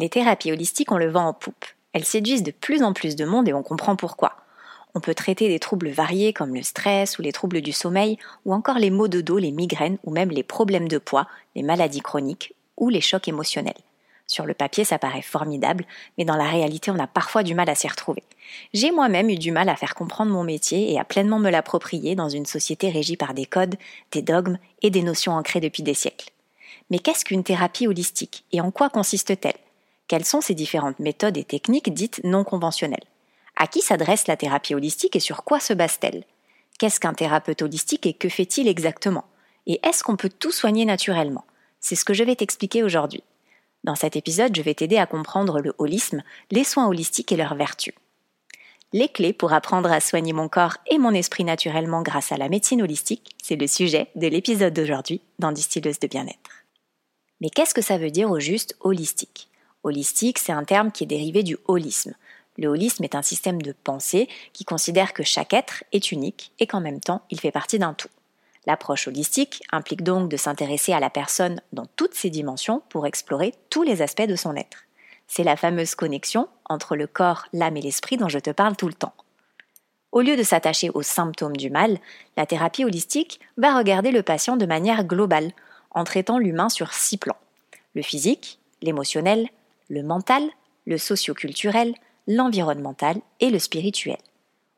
Les thérapies holistiques, on le vend en poupe. Elles séduisent de plus en plus de monde et on comprend pourquoi. On peut traiter des troubles variés comme le stress ou les troubles du sommeil, ou encore les maux de dos, les migraines, ou même les problèmes de poids, les maladies chroniques ou les chocs émotionnels. Sur le papier, ça paraît formidable, mais dans la réalité, on a parfois du mal à s'y retrouver. J'ai moi-même eu du mal à faire comprendre mon métier et à pleinement me l'approprier dans une société régie par des codes, des dogmes et des notions ancrées depuis des siècles. Mais qu'est-ce qu'une thérapie holistique et en quoi consiste-t-elle? Quelles sont ces différentes méthodes et techniques dites non conventionnelles? À qui s'adresse la thérapie holistique et sur quoi se base-t-elle? Qu'est-ce qu'un thérapeute holistique et que fait-il exactement? Et est-ce qu'on peut tout soigner naturellement? C'est ce que je vais t'expliquer aujourd'hui. Dans cet épisode, je vais t'aider à comprendre le holisme, les soins holistiques et leurs vertus. Les clés pour apprendre à soigner mon corps et mon esprit naturellement grâce à la médecine holistique, c'est le sujet de l'épisode d'aujourd'hui dans Distilleuse de bien-être. Mais qu'est-ce que ça veut dire au juste holistique? Holistique, c'est un terme qui est dérivé du holisme. Le holisme est un système de pensée qui considère que chaque être est unique et qu'en même temps, il fait partie d'un tout. L'approche holistique implique donc de s'intéresser à la personne dans toutes ses dimensions pour explorer tous les aspects de son être. C'est la fameuse connexion entre le corps, l'âme et l'esprit dont je te parle tout le temps. Au lieu de s'attacher aux symptômes du mal, la thérapie holistique va regarder le patient de manière globale, en traitant l'humain sur six plans. Le physique, l'émotionnel, le mental, le socioculturel, l'environnemental et le spirituel.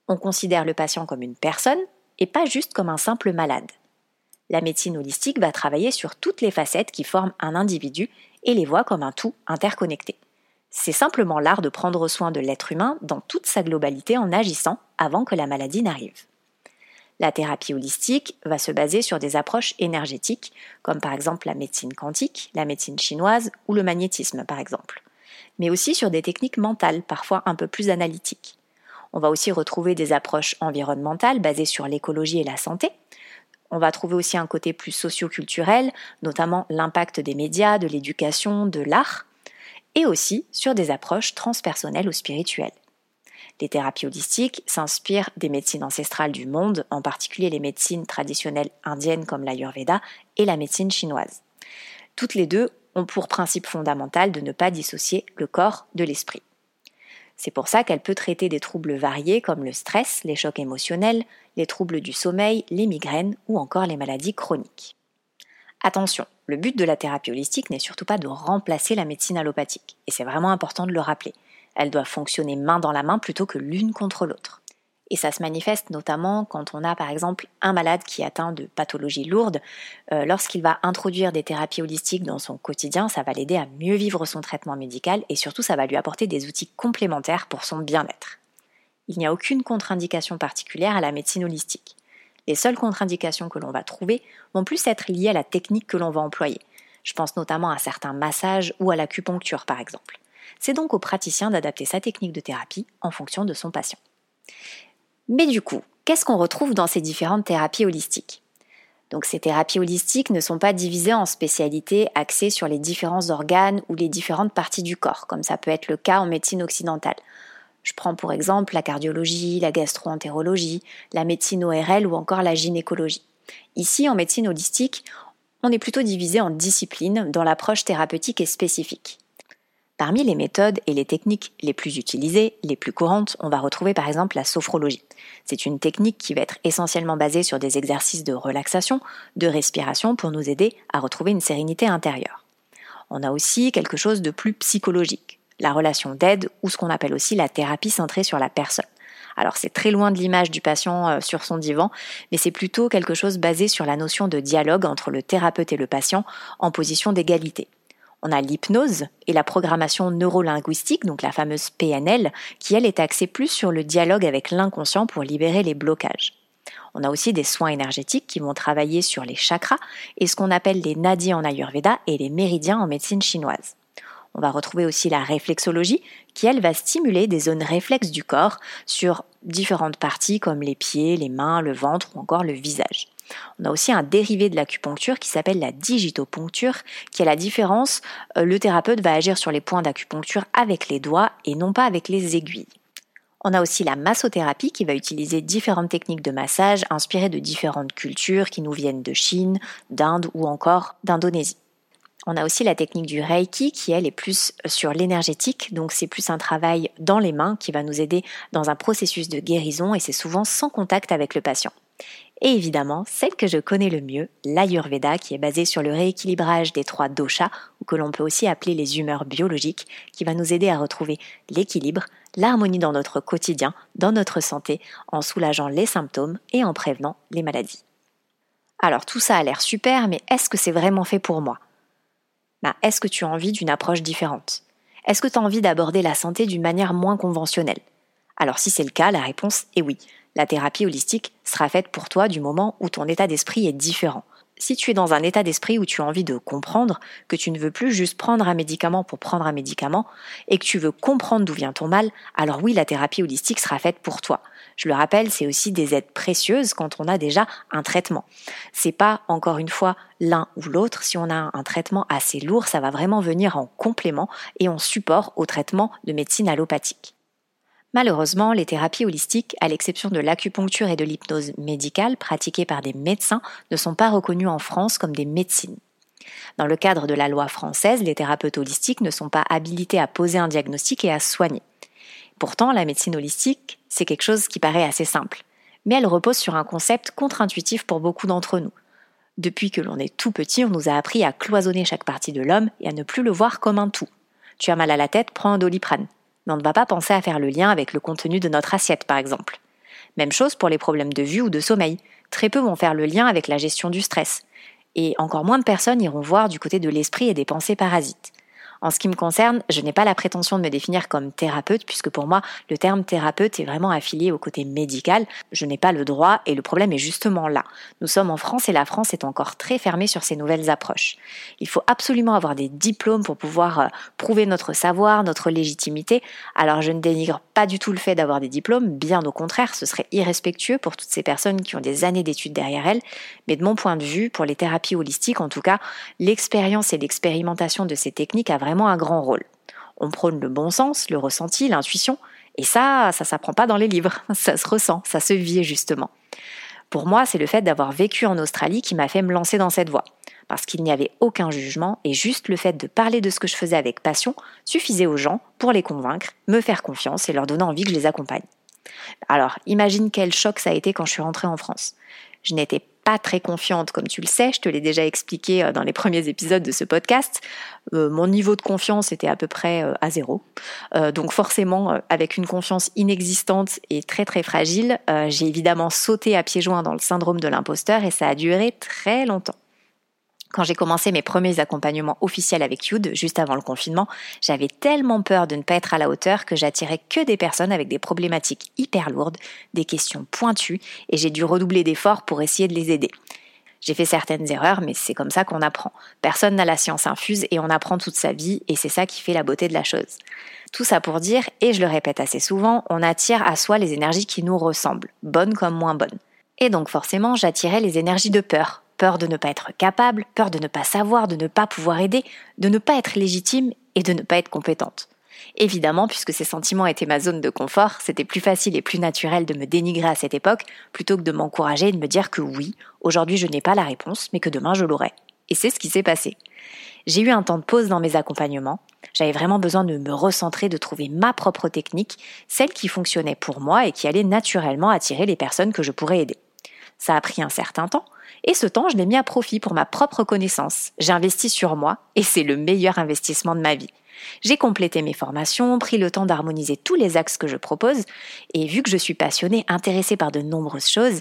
On considère le patient comme une personne et pas juste comme un simple malade. La médecine holistique va travailler sur toutes les facettes qui forment un individu et les voit comme un tout interconnecté. C'est simplement l'art de prendre soin de l'être humain dans toute sa globalité en agissant avant que la maladie n'arrive. La thérapie holistique va se baser sur des approches énergétiques, comme par exemple la médecine quantique, la médecine chinoise ou le magnétisme par exemple, mais aussi sur des techniques mentales, parfois un peu plus analytiques. On va aussi retrouver des approches environnementales basées sur l'écologie et la santé. On va trouver aussi un côté plus socio-culturel, notamment l'impact des médias, de l'éducation, de l'art, et aussi sur des approches transpersonnelles ou spirituelles. Les thérapies holistiques s'inspirent des médecines ancestrales du monde, en particulier les médecines traditionnelles indiennes comme l'Ayurveda et la médecine chinoise. Toutes les deux ont pour principe fondamental de ne pas dissocier le corps de l'esprit. C'est pour ça qu'elle peut traiter des troubles variés comme le stress, les chocs émotionnels, les troubles du sommeil, les migraines ou encore les maladies chroniques. Attention, le but de la thérapie holistique n'est surtout pas de remplacer la médecine allopathique, et c'est vraiment important de le rappeler. Elles doivent fonctionner main dans la main plutôt que l'une contre l'autre. Et ça se manifeste notamment quand on a par exemple un malade qui est atteint de pathologies lourdes. Euh, lorsqu'il va introduire des thérapies holistiques dans son quotidien, ça va l'aider à mieux vivre son traitement médical et surtout ça va lui apporter des outils complémentaires pour son bien-être. Il n'y a aucune contre-indication particulière à la médecine holistique. Les seules contre-indications que l'on va trouver vont plus être liées à la technique que l'on va employer. Je pense notamment à certains massages ou à l'acupuncture par exemple. C'est donc au praticien d'adapter sa technique de thérapie en fonction de son patient. Mais du coup, qu'est-ce qu'on retrouve dans ces différentes thérapies holistiques? Donc ces thérapies holistiques ne sont pas divisées en spécialités axées sur les différents organes ou les différentes parties du corps, comme ça peut être le cas en médecine occidentale. Je prends pour exemple la cardiologie, la gastroentérologie, la médecine ORL ou encore la gynécologie. Ici, en médecine holistique, on est plutôt divisé en disciplines dont l'approche thérapeutique est spécifique. Parmi les méthodes et les techniques les plus utilisées, les plus courantes, on va retrouver par exemple la sophrologie. C'est une technique qui va être essentiellement basée sur des exercices de relaxation, de respiration pour nous aider à retrouver une sérénité intérieure. On a aussi quelque chose de plus psychologique, la relation d'aide ou ce qu'on appelle aussi la thérapie centrée sur la personne. Alors c'est très loin de l'image du patient euh, sur son divan, mais c'est plutôt quelque chose basé sur la notion de dialogue entre le thérapeute et le patient en position d'égalité. On a l'hypnose et la programmation neurolinguistique, donc la fameuse PNL, qui elle est axée plus sur le dialogue avec l'inconscient pour libérer les blocages. On a aussi des soins énergétiques qui vont travailler sur les chakras et ce qu'on appelle les nadis en Ayurveda et les méridiens en médecine chinoise. On va retrouver aussi la réflexologie qui, elle, va stimuler des zones réflexes du corps sur différentes parties comme les pieds, les mains, le ventre ou encore le visage. On a aussi un dérivé de l'acupuncture qui s'appelle la digitopuncture, qui a la différence, euh, le thérapeute va agir sur les points d'acupuncture avec les doigts et non pas avec les aiguilles. On a aussi la massothérapie qui va utiliser différentes techniques de massage inspirées de différentes cultures qui nous viennent de Chine, d'Inde ou encore d'Indonésie. On a aussi la technique du Reiki qui, elle, est plus sur l'énergétique, donc c'est plus un travail dans les mains qui va nous aider dans un processus de guérison et c'est souvent sans contact avec le patient. Et évidemment, celle que je connais le mieux, l'Ayurveda, qui est basée sur le rééquilibrage des trois doshas, ou que l'on peut aussi appeler les humeurs biologiques, qui va nous aider à retrouver l'équilibre, l'harmonie dans notre quotidien, dans notre santé, en soulageant les symptômes et en prévenant les maladies. Alors tout ça a l'air super, mais est-ce que c'est vraiment fait pour moi? Ben, Est-ce que tu as envie d'une approche différente? Est-ce que tu as envie d'aborder la santé d'une manière moins conventionnelle? Alors si c'est le cas, la réponse est oui. La thérapie holistique sera faite pour toi du moment où ton état d'esprit est différent si tu es dans un état d'esprit où tu as envie de comprendre, que tu ne veux plus juste prendre un médicament pour prendre un médicament, et que tu veux comprendre d'où vient ton mal, alors oui, la thérapie holistique sera faite pour toi. Je le rappelle, c'est aussi des aides précieuses quand on a déjà un traitement. C'est pas, encore une fois, l'un ou l'autre. Si on a un traitement assez lourd, ça va vraiment venir en complément et en support au traitement de médecine allopathique. Malheureusement, les thérapies holistiques, à l'exception de l'acupuncture et de l'hypnose médicale pratiquées par des médecins, ne sont pas reconnues en France comme des médecines. Dans le cadre de la loi française, les thérapeutes holistiques ne sont pas habilités à poser un diagnostic et à soigner. Pourtant, la médecine holistique, c'est quelque chose qui paraît assez simple, mais elle repose sur un concept contre-intuitif pour beaucoup d'entre nous. Depuis que l'on est tout petit, on nous a appris à cloisonner chaque partie de l'homme et à ne plus le voir comme un tout. Tu as mal à la tête, prends un doliprane mais on ne va pas penser à faire le lien avec le contenu de notre assiette, par exemple. Même chose pour les problèmes de vue ou de sommeil. Très peu vont faire le lien avec la gestion du stress. Et encore moins de personnes iront voir du côté de l'esprit et des pensées parasites. En ce qui me concerne, je n'ai pas la prétention de me définir comme thérapeute, puisque pour moi, le terme thérapeute est vraiment affilié au côté médical. Je n'ai pas le droit, et le problème est justement là. Nous sommes en France et la France est encore très fermée sur ces nouvelles approches. Il faut absolument avoir des diplômes pour pouvoir euh, prouver notre savoir, notre légitimité. Alors je ne dénigre pas du tout le fait d'avoir des diplômes, bien au contraire, ce serait irrespectueux pour toutes ces personnes qui ont des années d'études derrière elles. Mais de mon point de vue, pour les thérapies holistiques, en tout cas, l'expérience et l'expérimentation de ces techniques a vraiment un grand rôle. On prône le bon sens, le ressenti, l'intuition, et ça, ça s'apprend pas dans les livres, ça se ressent, ça se vit justement. Pour moi, c'est le fait d'avoir vécu en Australie qui m'a fait me lancer dans cette voie. Parce qu'il n'y avait aucun jugement et juste le fait de parler de ce que je faisais avec passion suffisait aux gens pour les convaincre, me faire confiance et leur donner envie que je les accompagne. Alors, imagine quel choc ça a été quand je suis rentrée en France. Je n'étais très confiante, comme tu le sais, je te l'ai déjà expliqué euh, dans les premiers épisodes de ce podcast. Euh, mon niveau de confiance était à peu près euh, à zéro. donc forcément, avec une confiance inexistante et très très fragile, j'ai évidemment sauté à pieds joints dans le syndrome de l'imposteur et ça a duré très longtemps. Quand j'ai commencé mes premiers accompagnements officiels avec Youde, juste avant le confinement, j'avais tellement peur de ne pas être à la hauteur que j'attirais que des personnes avec des problématiques hyper lourdes, des questions pointues, et j'ai dû redoubler d'efforts pour essayer de les aider. J'ai fait certaines erreurs, mais c'est comme ça qu'on apprend. Personne n'a la science infuse et on apprend toute sa vie, et c'est ça qui fait la beauté de la chose. Tout ça pour dire, et je le répète assez souvent, on attire à soi les énergies qui nous ressemblent, bonnes comme moins bonnes. Et donc forcément, j'attirais les énergies de peur, Peur de ne pas être capable, peur de ne pas savoir, de ne pas pouvoir aider, de ne pas être légitime et de ne pas être compétente. Évidemment, puisque ces sentiments étaient ma zone de confort, c'était plus facile et plus naturel de me dénigrer à cette époque plutôt que de m'encourager et de me dire que oui, aujourd'hui je n'ai pas la réponse, mais que demain je l'aurai. Et c'est ce qui s'est passé. J'ai eu un temps de pause dans mes accompagnements. J'avais vraiment besoin de me recentrer, de trouver ma propre technique, celle qui fonctionnait pour moi et qui allait naturellement attirer les personnes que je pourrais aider. Ça a pris un certain temps, et ce temps, je l'ai mis à profit pour ma propre connaissance. J'ai investi sur moi et c'est le meilleur investissement de ma vie. J'ai complété mes formations, pris le temps d'harmoniser tous les axes que je propose, et vu que je suis passionnée, intéressée par de nombreuses choses,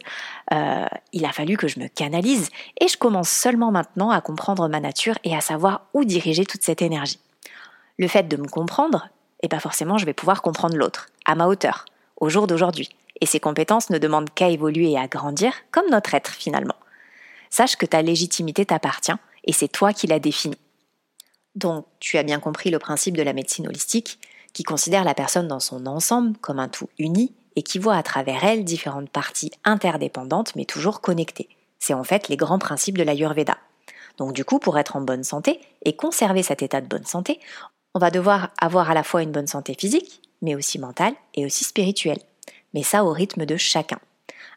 euh, il a fallu que je me canalise, et je commence seulement maintenant à comprendre ma nature et à savoir où diriger toute cette énergie. Le fait de me comprendre, et eh pas ben forcément je vais pouvoir comprendre l'autre, à ma hauteur, au jour d'aujourd'hui. Et ces compétences ne demandent qu'à évoluer et à grandir, comme notre être finalement. Sache que ta légitimité t'appartient et c'est toi qui la définis. Donc, tu as bien compris le principe de la médecine holistique, qui considère la personne dans son ensemble comme un tout uni et qui voit à travers elle différentes parties interdépendantes mais toujours connectées. C'est en fait les grands principes de l'Ayurveda. Donc du coup, pour être en bonne santé et conserver cet état de bonne santé, on va devoir avoir à la fois une bonne santé physique, mais aussi mentale et aussi spirituelle. Mais ça au rythme de chacun.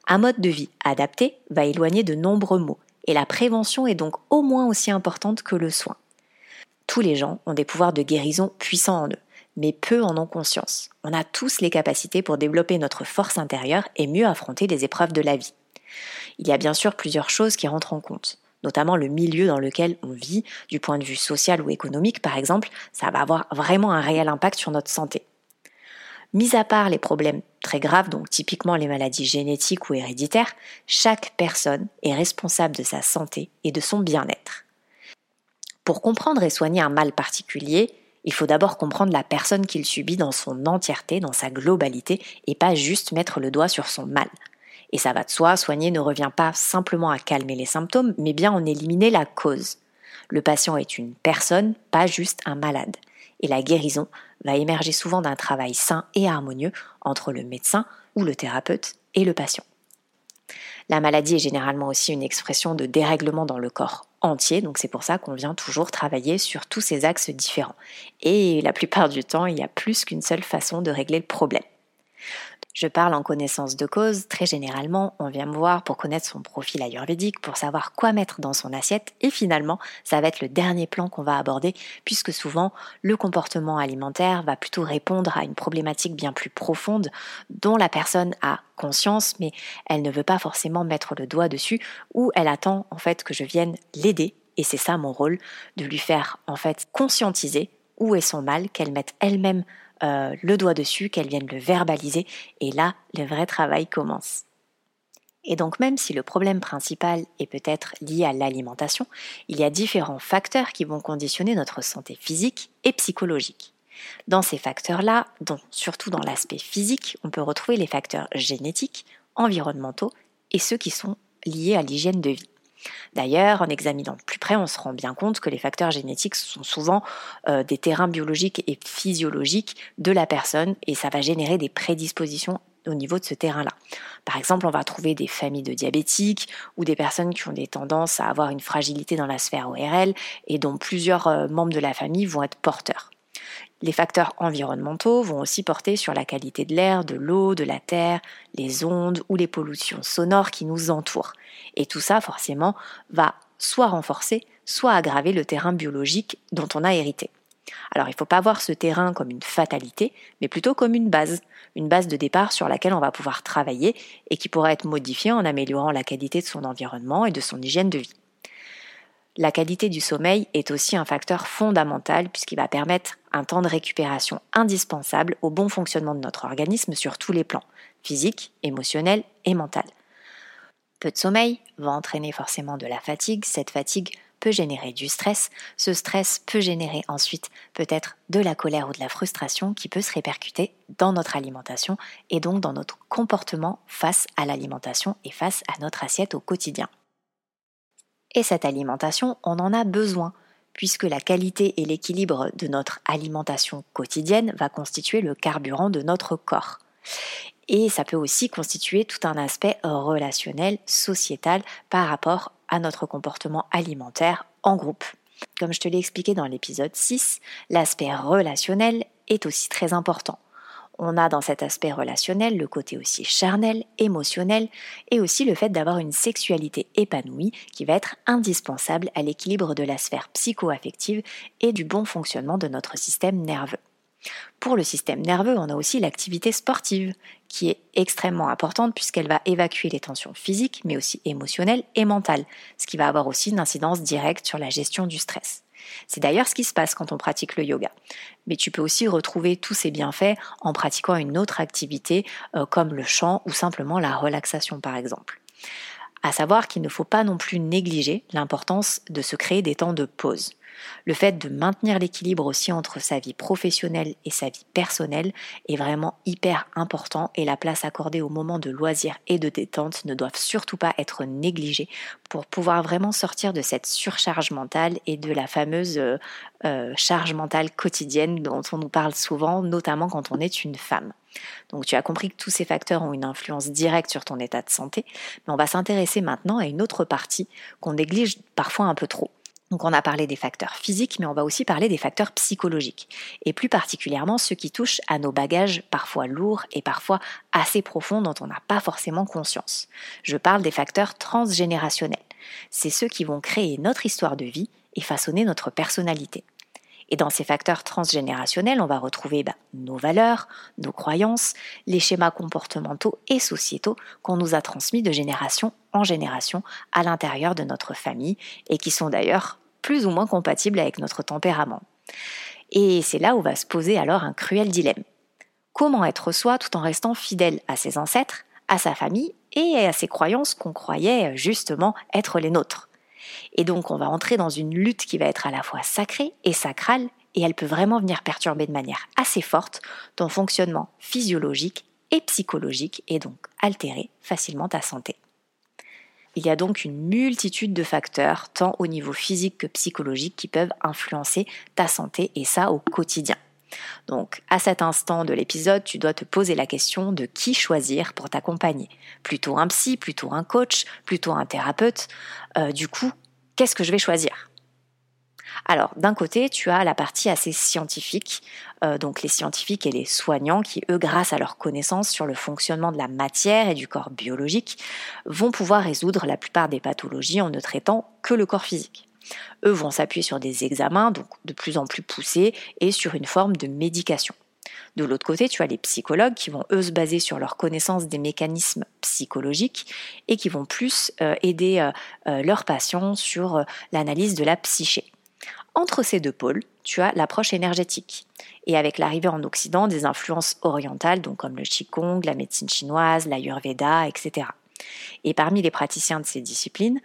Un mode de vie adapté va éloigner de nombreux maux, et la prévention est donc au moins aussi importante que le soin. Tous les gens ont des pouvoirs de guérison puissants en eux, mais peu en ont conscience. On a tous les capacités pour développer notre force intérieure et mieux affronter les épreuves de la vie. Il y a bien sûr plusieurs choses qui rentrent en compte, notamment le milieu dans lequel on vit, du point de vue social ou économique par exemple, ça va avoir vraiment un réel impact sur notre santé. Mis à part les problèmes très graves, donc typiquement les maladies génétiques ou héréditaires, chaque personne est responsable de sa santé et de son bien-être. Pour comprendre et soigner un mal particulier, il faut d'abord comprendre la personne qu'il subit dans son entièreté, dans sa globalité, et pas juste mettre le doigt sur son mal. Et ça va de soi, soigner ne revient pas simplement à calmer les symptômes, mais bien en éliminer la cause. Le patient est une personne, pas juste un malade. Et la guérison va émerger souvent d'un travail sain et harmonieux entre le médecin ou le thérapeute et le patient. La maladie est généralement aussi une expression de dérèglement dans le corps entier, donc c'est pour ça qu'on vient toujours travailler sur tous ces axes différents. Et la plupart du temps, il y a plus qu'une seule façon de régler le problème. Je parle en connaissance de cause, très généralement, on vient me voir pour connaître son profil ayurvédique, pour savoir quoi mettre dans son assiette, et finalement, ça va être le dernier plan qu'on va aborder, puisque souvent, le comportement alimentaire va plutôt répondre à une problématique bien plus profonde, dont la personne a conscience, mais elle ne veut pas forcément mettre le doigt dessus, ou elle attend en fait que je vienne l'aider, et c'est ça mon rôle, de lui faire en fait conscientiser où est son mal, qu'elle mette elle-même euh, le doigt dessus, qu'elle vienne le verbaliser, et là, le vrai travail commence. Et donc même si le problème principal est peut-être lié à l'alimentation, il y a différents facteurs qui vont conditionner notre santé physique et psychologique. Dans ces facteurs-là, dont surtout dans l'aspect physique, on peut retrouver les facteurs génétiques, environnementaux et ceux qui sont liés à l'hygiène de vie. D'ailleurs, en examinant de plus près, on se rend bien compte que les facteurs génétiques sont souvent euh, des terrains biologiques et physiologiques de la personne et ça va générer des prédispositions au niveau de ce terrain-là. Par exemple, on va trouver des familles de diabétiques ou des personnes qui ont des tendances à avoir une fragilité dans la sphère ORL et dont plusieurs euh, membres de la famille vont être porteurs. Les facteurs environnementaux vont aussi porter sur la qualité de l'air, de l'eau, de la terre, les ondes ou les pollutions sonores qui nous entourent. Et tout ça, forcément, va soit renforcer, soit aggraver le terrain biologique dont on a hérité. Alors il ne faut pas voir ce terrain comme une fatalité, mais plutôt comme une base, une base de départ sur laquelle on va pouvoir travailler et qui pourra être modifiée en améliorant la qualité de son environnement et de son hygiène de vie. La qualité du sommeil est aussi un facteur fondamental puisqu'il va permettre un temps de récupération indispensable au bon fonctionnement de notre organisme sur tous les plans, physique, émotionnel et mental. Peu de sommeil va entraîner forcément de la fatigue, cette fatigue peut générer du stress, ce stress peut générer ensuite peut-être de la colère ou de la frustration qui peut se répercuter dans notre alimentation et donc dans notre comportement face à l'alimentation et face à notre assiette au quotidien. Et cette alimentation, on en a besoin, puisque la qualité et l'équilibre de notre alimentation quotidienne va constituer le carburant de notre corps. Et ça peut aussi constituer tout un aspect relationnel, sociétal par rapport à notre comportement alimentaire en groupe. Comme je te l'ai expliqué dans l'épisode 6, l'aspect relationnel est aussi très important on a dans cet aspect relationnel le côté aussi charnel, émotionnel et aussi le fait d'avoir une sexualité épanouie qui va être indispensable à l'équilibre de la sphère psycho-affective et du bon fonctionnement de notre système nerveux. Pour le système nerveux, on a aussi l'activité sportive, qui est extrêmement importante puisqu'elle va évacuer les tensions physiques, mais aussi émotionnelles et mentales, ce qui va avoir aussi une incidence directe sur la gestion du stress. C'est d'ailleurs ce qui se passe quand on pratique le yoga. Mais tu peux aussi retrouver tous ces bienfaits en pratiquant une autre activité euh, comme le chant ou simplement la relaxation par exemple. À savoir qu'il ne faut pas non plus négliger l'importance de se créer des temps de pause. Le fait de maintenir l'équilibre aussi entre sa vie professionnelle et sa vie personnelle est vraiment hyper important et la place accordée aux moments de loisirs et de détente ne doivent surtout pas être négligées pour pouvoir vraiment sortir de cette surcharge mentale et de la fameuse euh, euh, charge mentale quotidienne dont on nous parle souvent, notamment quand on est une femme. Donc tu as compris que tous ces facteurs ont une influence directe sur ton état de santé, mais on va s'intéresser maintenant à une autre partie qu'on néglige parfois un peu trop. Donc on a parlé des facteurs physiques, mais on va aussi parler des facteurs psychologiques, et plus particulièrement ceux qui touchent à nos bagages parfois lourds et parfois assez profonds dont on n'a pas forcément conscience. Je parle des facteurs transgénérationnels. C'est ceux qui vont créer notre histoire de vie et façonner notre personnalité. Et dans ces facteurs transgénérationnels, on va retrouver bah, nos valeurs, nos croyances, les schémas comportementaux et sociétaux qu'on nous a transmis de génération en génération à l'intérieur de notre famille et qui sont d'ailleurs plus ou moins compatibles avec notre tempérament. Et c'est là où va se poser alors un cruel dilemme. Comment être soi tout en restant fidèle à ses ancêtres, à sa famille et à ses croyances qu'on croyait justement être les nôtres? Et donc on va entrer dans une lutte qui va être à la fois sacrée et sacrale et elle peut vraiment venir perturber de manière assez forte ton fonctionnement physiologique et psychologique et donc altérer facilement ta santé. Il y a donc une multitude de facteurs, tant au niveau physique que psychologique, qui peuvent influencer ta santé et ça au quotidien. Donc, à cet instant de l'épisode, tu dois te poser la question de qui choisir pour t'accompagner. Plutôt un psy, plutôt un coach, plutôt un thérapeute. Euh, qu'est-ce que je vais choisir? Alors, d'un côté, tu as la partie assez scientifique, euh, donc les scientifiques et les soignants qui, eux, grâce à leurs connaissances sur le fonctionnement de la matière et du corps biologique, vont pouvoir résoudre la plupart des pathologies en ne traitant que le corps physique. Eux vont s'appuyer sur des examens, donc de plus en plus poussés, et sur une forme de médication. De l'autre côté, tu as les psychologues qui vont eux se baser sur leur connaissance des mécanismes psychologiques et qui vont plus euh, aider euh, leurs patients sur l'analyse de la psyché. Entre ces deux pôles, tu as l'approche énergétique. Et avec l'arrivée en Occident des influences orientales, donc comme le Qigong, la médecine chinoise, l'Ayurveda, etc. Et parmi les praticiens de ces disciplines,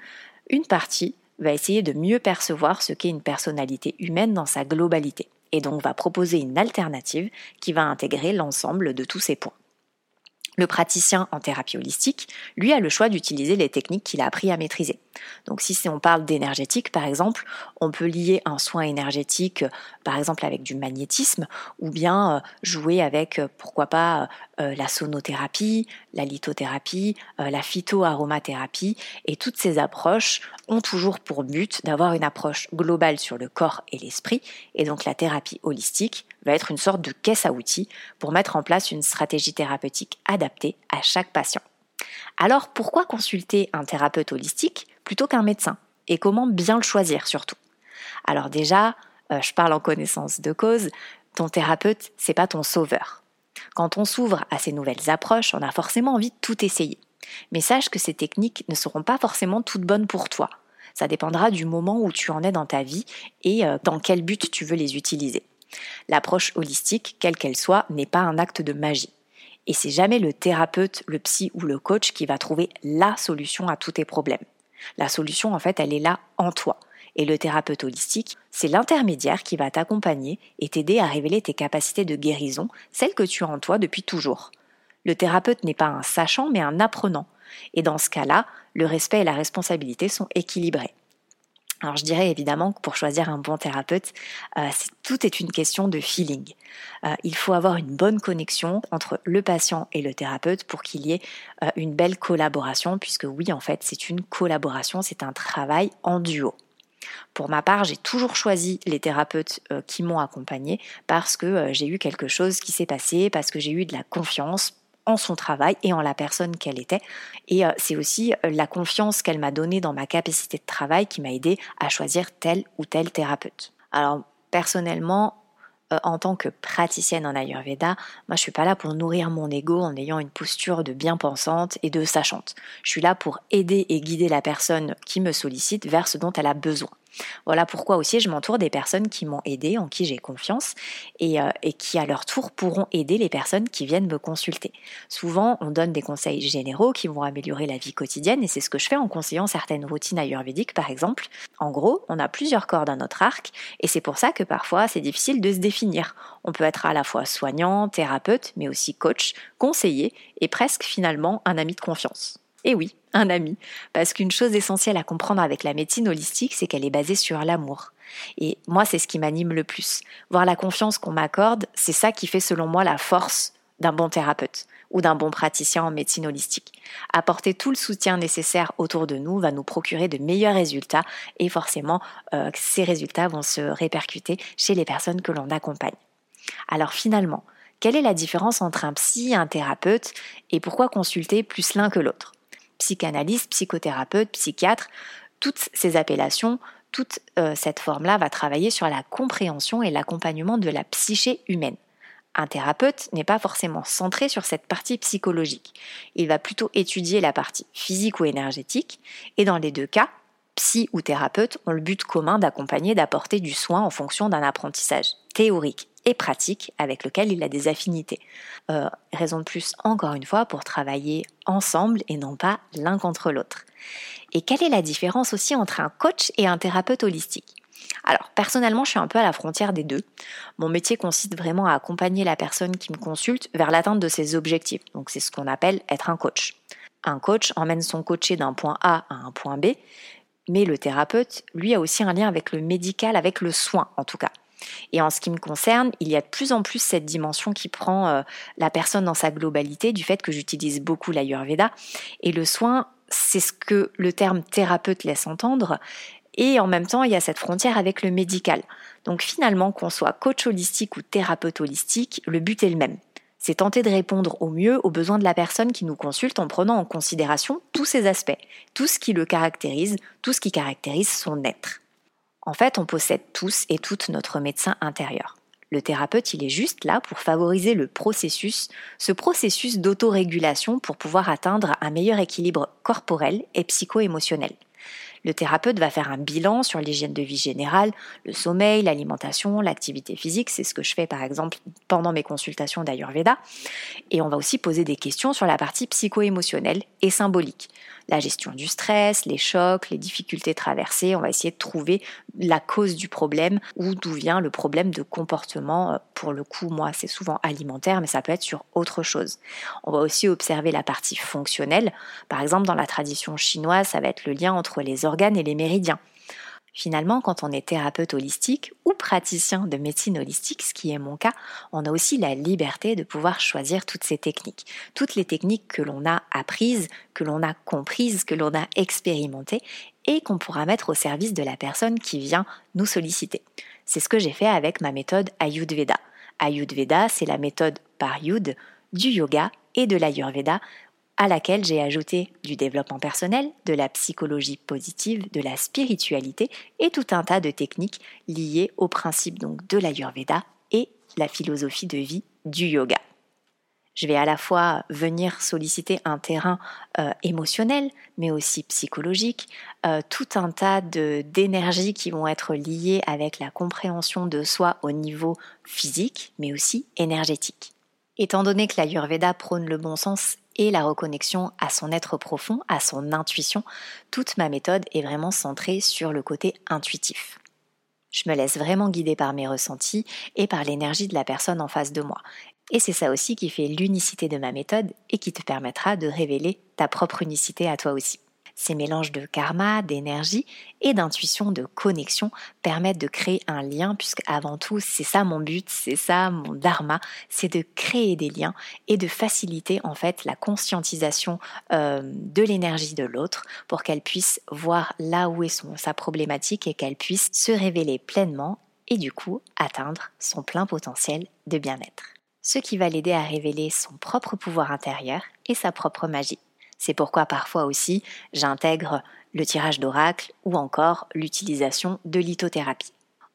une partie va essayer de mieux percevoir ce qu'est une personnalité humaine dans sa globalité, et donc va proposer une alternative qui va intégrer l'ensemble de tous ces points. Le praticien en thérapie holistique, lui, a le choix d'utiliser les techniques qu'il a appris à maîtriser. Donc si on parle d'énergétique, par exemple, on peut lier un soin énergétique, par exemple avec du magnétisme, ou bien euh, jouer avec, euh, pourquoi pas, euh, la sonothérapie, la lithothérapie, la phytoaromathérapie, et toutes ces approches ont toujours pour but d'avoir une approche globale sur le corps et l'esprit, et donc la thérapie holistique va être une sorte de caisse à outils pour mettre en place une stratégie thérapeutique adaptée à chaque patient. Alors pourquoi consulter un thérapeute holistique? Plutôt qu'un médecin Et comment bien le choisir surtout Alors déjà, euh, je parle en connaissance de cause, ton thérapeute, c'est pas ton sauveur. Quand on s'ouvre à ces nouvelles approches, on a forcément envie de tout essayer. Mais sache que ces techniques ne seront pas forcément toutes bonnes pour toi. Ça dépendra du moment où tu en es dans ta vie et euh, dans quel but tu veux les utiliser. L'approche holistique, quelle qu'elle soit, n'est pas un acte de magie. Et c'est jamais le thérapeute, le psy ou le coach qui va trouver la solution à tous tes problèmes. La solution, en fait, elle est là en toi. Et le thérapeute holistique, c'est l'intermédiaire qui va t'accompagner et t'aider à révéler tes capacités de guérison, celles que tu as en toi depuis toujours. Le thérapeute n'est pas un sachant, mais un apprenant. Et dans ce cas-là, le respect et la responsabilité sont équilibrés. Alors je dirais évidemment que pour choisir un bon thérapeute, euh, tout est une question de feeling. Euh, il faut avoir une bonne connexion entre le patient et le thérapeute pour qu'il y ait euh, une belle collaboration, puisque oui, en fait, c'est une collaboration, c'est un travail en duo. Pour ma part, j'ai toujours choisi les thérapeutes qui m'ont accompagné parce que j'ai eu quelque chose qui s'est passé, parce que j'ai eu de la confiance, en son travail et en la personne qu'elle était. Et euh, c'est aussi euh, la confiance qu'elle m'a donnée dans ma capacité de travail qui m'a aidé à choisir tel ou tel thérapeute. Alors personnellement, euh, en tant que praticienne en Ayurveda, moi je suis pas là pour nourrir mon ego en ayant une posture de bien pensante et de sachante. Je suis là pour aider et guider la personne qui me sollicite vers ce dont elle a besoin. Voilà pourquoi aussi je m'entoure des personnes qui m'ont aidé, en qui j'ai confiance et, euh, et, qui à leur tour pourront aider les personnes qui viennent me consulter. Souvent, on donne des conseils généraux qui vont améliorer la vie quotidienne et c'est ce que je fais en conseillant certaines routines ayurvédiques par exemple. En gros, on a plusieurs cordes à notre arc et c'est pour ça que parfois c'est difficile de se définir. On peut être à la fois soignant, thérapeute, mais aussi coach, conseiller et presque finalement un ami de confiance. Et oui, un ami. Parce qu'une chose essentielle à comprendre avec la médecine holistique, c'est qu'elle est basée sur l'amour. Et moi, c'est ce qui m'anime le plus. Voir la confiance qu'on m'accorde, c'est ça qui fait selon moi la force d'un bon thérapeute ou d'un bon praticien en médecine holistique. Apporter tout le soutien nécessaire autour de nous va nous procurer de meilleurs résultats et forcément euh, ces résultats vont se répercuter chez les personnes que l'on accompagne. Alors finalement, quelle est la différence entre un psy et un thérapeute et pourquoi consulter plus l'un que l'autre? Psychanalyste, psychothérapeute, psychiatre, toutes ces appellations, toute euh, cette forme-là va travailler sur la compréhension et l'accompagnement de la psyché humaine. Un thérapeute n'est pas forcément centré sur cette partie psychologique. Il va plutôt étudier la partie physique ou énergétique, et dans les deux cas, psy ou thérapeute ont le but commun d'accompagner, d'apporter du soin en fonction d'un apprentissage théorique et pratique avec lequel il a des affinités. Euh, raison de plus, encore une fois, pour travailler ensemble et non pas l'un contre l'autre. Et quelle est la différence aussi entre un coach et un thérapeute holistique? Alors, personnellement, je suis un peu à la frontière des deux. Mon métier consiste vraiment à accompagner la personne qui me consulte vers l'atteinte de ses objectifs. Donc, c'est ce qu'on appelle être un coach. Un coach emmène son coaché d'un point A à un point B, mais le thérapeute, lui, a aussi un lien avec le médical, avec le soin en tout cas. Et en ce qui me concerne, il y a de plus en plus cette dimension qui prend euh, la personne dans sa globalité, du fait que j'utilise beaucoup l'Ayurveda. Et le soin, c'est ce que le terme thérapeute laisse entendre. Et en même temps, il y a cette frontière avec le médical. Donc finalement, qu'on soit coach holistique ou thérapeute holistique, le but est le même. C'est tenter de répondre au mieux aux besoins de la personne qui nous consulte en prenant en considération tous ces aspects, tout ce qui le caractérise, tout ce qui caractérise son être. En fait, on possède tous et toutes notre médecin intérieur. Le thérapeute, il est juste là pour favoriser le processus, ce processus d'autorégulation pour pouvoir atteindre un meilleur équilibre corporel et psycho-émotionnel. Le thérapeute va faire un bilan sur l'hygiène de vie générale, le sommeil, l'alimentation, l'activité physique. C'est ce que je fais par exemple pendant mes consultations d'Ayurveda. Et on va aussi poser des questions sur la partie psycho-émotionnelle et symbolique la gestion du stress, les chocs, les difficultés traversées. On va essayer de trouver la cause du problème ou d'où vient le problème de comportement. Euh, pour le coup, moi, c'est souvent alimentaire, mais ça peut être sur autre chose. On va aussi observer la partie fonctionnelle. Par exemple, dans la tradition chinoise, ça va être le lien entre les organes et les méridiens. Finalement, quand on est thérapeute holistique ou praticien de médecine holistique, ce qui est mon cas, on a aussi la liberté de pouvoir choisir toutes ces techniques. Toutes les techniques que l'on a apprises, que l'on a comprises, que l'on a expérimentées et qu'on pourra mettre au service de la personne qui vient nous solliciter. C'est ce que j'ai fait avec ma méthode Ayurveda. Ayurveda, c'est la méthode par Yud du yoga et de l'Ayurveda à laquelle j'ai ajouté du développement personnel, de la psychologie positive, de la spiritualité et tout un tas de techniques liées aux principes donc de l'Ayurveda et la philosophie de vie du yoga. Je vais à la fois venir solliciter un terrain euh, émotionnel, mais aussi psychologique, euh, tout un tas d'énergies qui vont être liées avec la compréhension de soi au niveau physique, mais aussi énergétique. Étant donné que l'Ayurveda prône le bon sens et la reconnexion à son être profond, à son intuition, toute ma méthode est vraiment centrée sur le côté intuitif. Je me laisse vraiment guider par mes ressentis et par l'énergie de la personne en face de moi. Et c'est ça aussi qui fait l'unicité de ma méthode et qui te permettra de révéler ta propre unicité à toi aussi. Ces mélanges de karma, d'énergie et d'intuition, de connexion permettent de créer un lien puisque avant tout, c'est ça mon but, c'est ça mon dharma, c'est de créer des liens et de faciliter en fait la conscientisation euh, de l'énergie de l'autre pour qu'elle puisse voir là où est son, sa problématique et qu'elle puisse se révéler pleinement et du coup atteindre son plein potentiel de bien-être. Ce qui va l'aider à révéler son propre pouvoir intérieur et sa propre magie. C'est pourquoi parfois aussi j'intègre le tirage d'oracle ou encore l'utilisation de lithothérapie.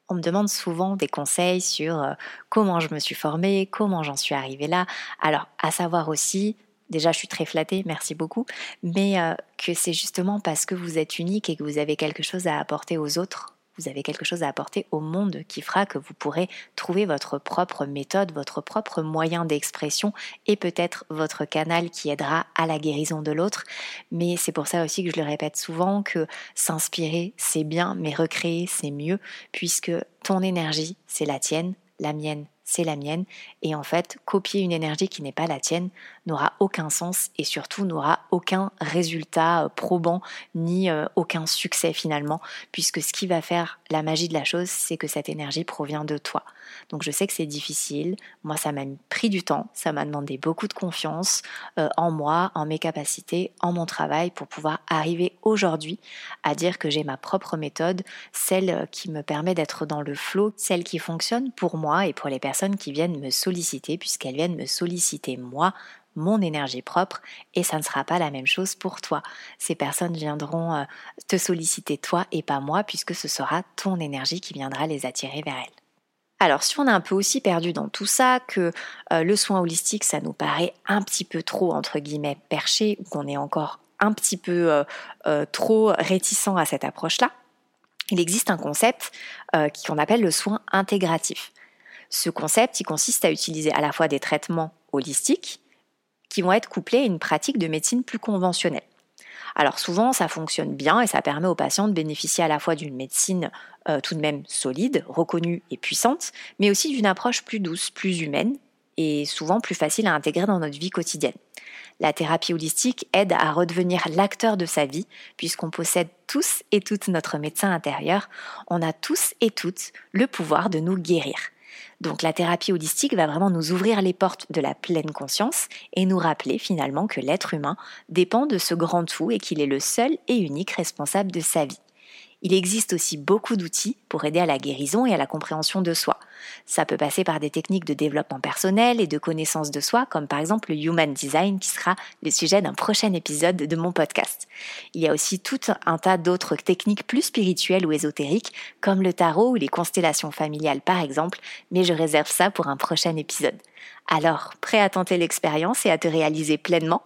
On me demande souvent des conseils sur euh, comment je me suis formée, comment j'en suis arrivée là. Alors, à savoir aussi, déjà je suis très flattée, merci beaucoup, mais euh, que c'est justement parce que vous êtes unique et que vous avez quelque chose à apporter aux autres vous avez quelque chose à apporter au monde qui fera que vous pourrez trouver votre propre méthode, votre propre moyen d'expression et peut-être votre canal qui aidera à la guérison de l'autre. Mais c'est pour ça aussi que je le répète souvent que s'inspirer, c'est bien, mais recréer, c'est mieux, puisque ton énergie, c'est la tienne, la mienne, c'est la mienne. Et en fait, copier une énergie qui n'est pas la tienne n'aura aucun sens et surtout n'aura aucun résultat euh, probant ni euh, aucun succès finalement, puisque ce qui va faire la magie de la chose, c'est que cette énergie provient de toi. Donc je sais que c'est difficile, moi ça m'a pris du temps, ça m'a demandé beaucoup de confiance euh, en moi, en mes capacités, en mon travail pour pouvoir arriver aujourd'hui à dire que j'ai ma propre méthode, celle qui me permet d'être dans le flot, celle qui fonctionne pour moi et pour les personnes qui viennent me solliciter, puisqu'elles viennent me solliciter moi mon énergie propre et ça ne sera pas la même chose pour toi. Ces personnes viendront euh, te solliciter toi et pas moi puisque ce sera ton énergie qui viendra les attirer vers elles. Alors si on est un peu aussi perdu dans tout ça, que euh, le soin holistique, ça nous paraît un petit peu trop, entre guillemets, perché, ou qu'on est encore un petit peu euh, trop réticent à cette approche-là, il existe un concept qu'on appelle le soin intégratif. Ce concept, il consiste à utiliser à la fois des traitements holistiques qui vont être couplés à une pratique de médecine plus conventionnelle. Alors souvent, ça fonctionne bien et ça permet aux patients de bénéficier à la fois d'une médecine euh, tout de même solide, reconnue et puissante, mais aussi d'une approche plus douce, plus humaine et souvent plus facile à intégrer dans notre vie quotidienne. La thérapie holistique aide à redevenir l'acteur de sa vie, puisqu'on possède tous et toutes notre médecin intérieur, on a tous et toutes le pouvoir de nous guérir. Donc la thérapie holistique va vraiment nous ouvrir les portes de la pleine conscience et nous rappeler finalement que l'être humain dépend de ce grand tout et qu'il est le seul et unique responsable de sa vie. Il existe aussi beaucoup d'outils pour aider à la guérison et à la compréhension de soi. Ça peut passer par des techniques de développement personnel et de connaissance de soi, comme par exemple le Human Design, qui sera le sujet d'un prochain épisode de mon podcast. Il y a aussi tout un tas d'autres techniques plus spirituelles ou ésotériques, comme le tarot ou les constellations familiales par exemple, mais je réserve ça pour un prochain épisode. Alors, prêt à tenter l'expérience et à te réaliser pleinement?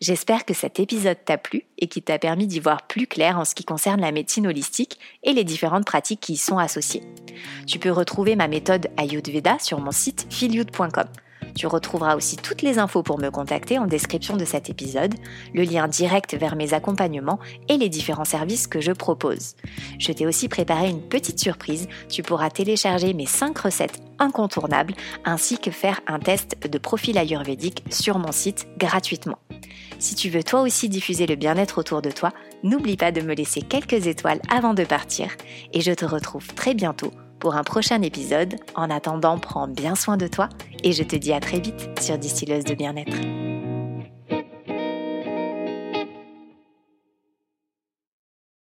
J'espère que cet épisode t'a plu et qu'il t'a permis d'y voir plus clair en ce qui concerne la médecine holistique et les différentes pratiques qui y sont associées. Tu peux retrouver ma méthode Ayurveda sur mon site filiud.com. Tu retrouveras aussi toutes les infos pour me contacter en description de cet épisode, le lien direct vers mes accompagnements et les différents services que je propose. Je t'ai aussi préparé une petite surprise, tu pourras télécharger mes 5 recettes incontournables ainsi que faire un test de profil ayurvédique sur mon site gratuitement. Si tu veux toi aussi diffuser le bien-être autour de toi, n'oublie pas de me laisser quelques étoiles avant de partir et je te retrouve très bientôt pour un prochain épisode. En attendant, prends bien soin de toi et je te dis à très vite sur Distilleuse de bien-être.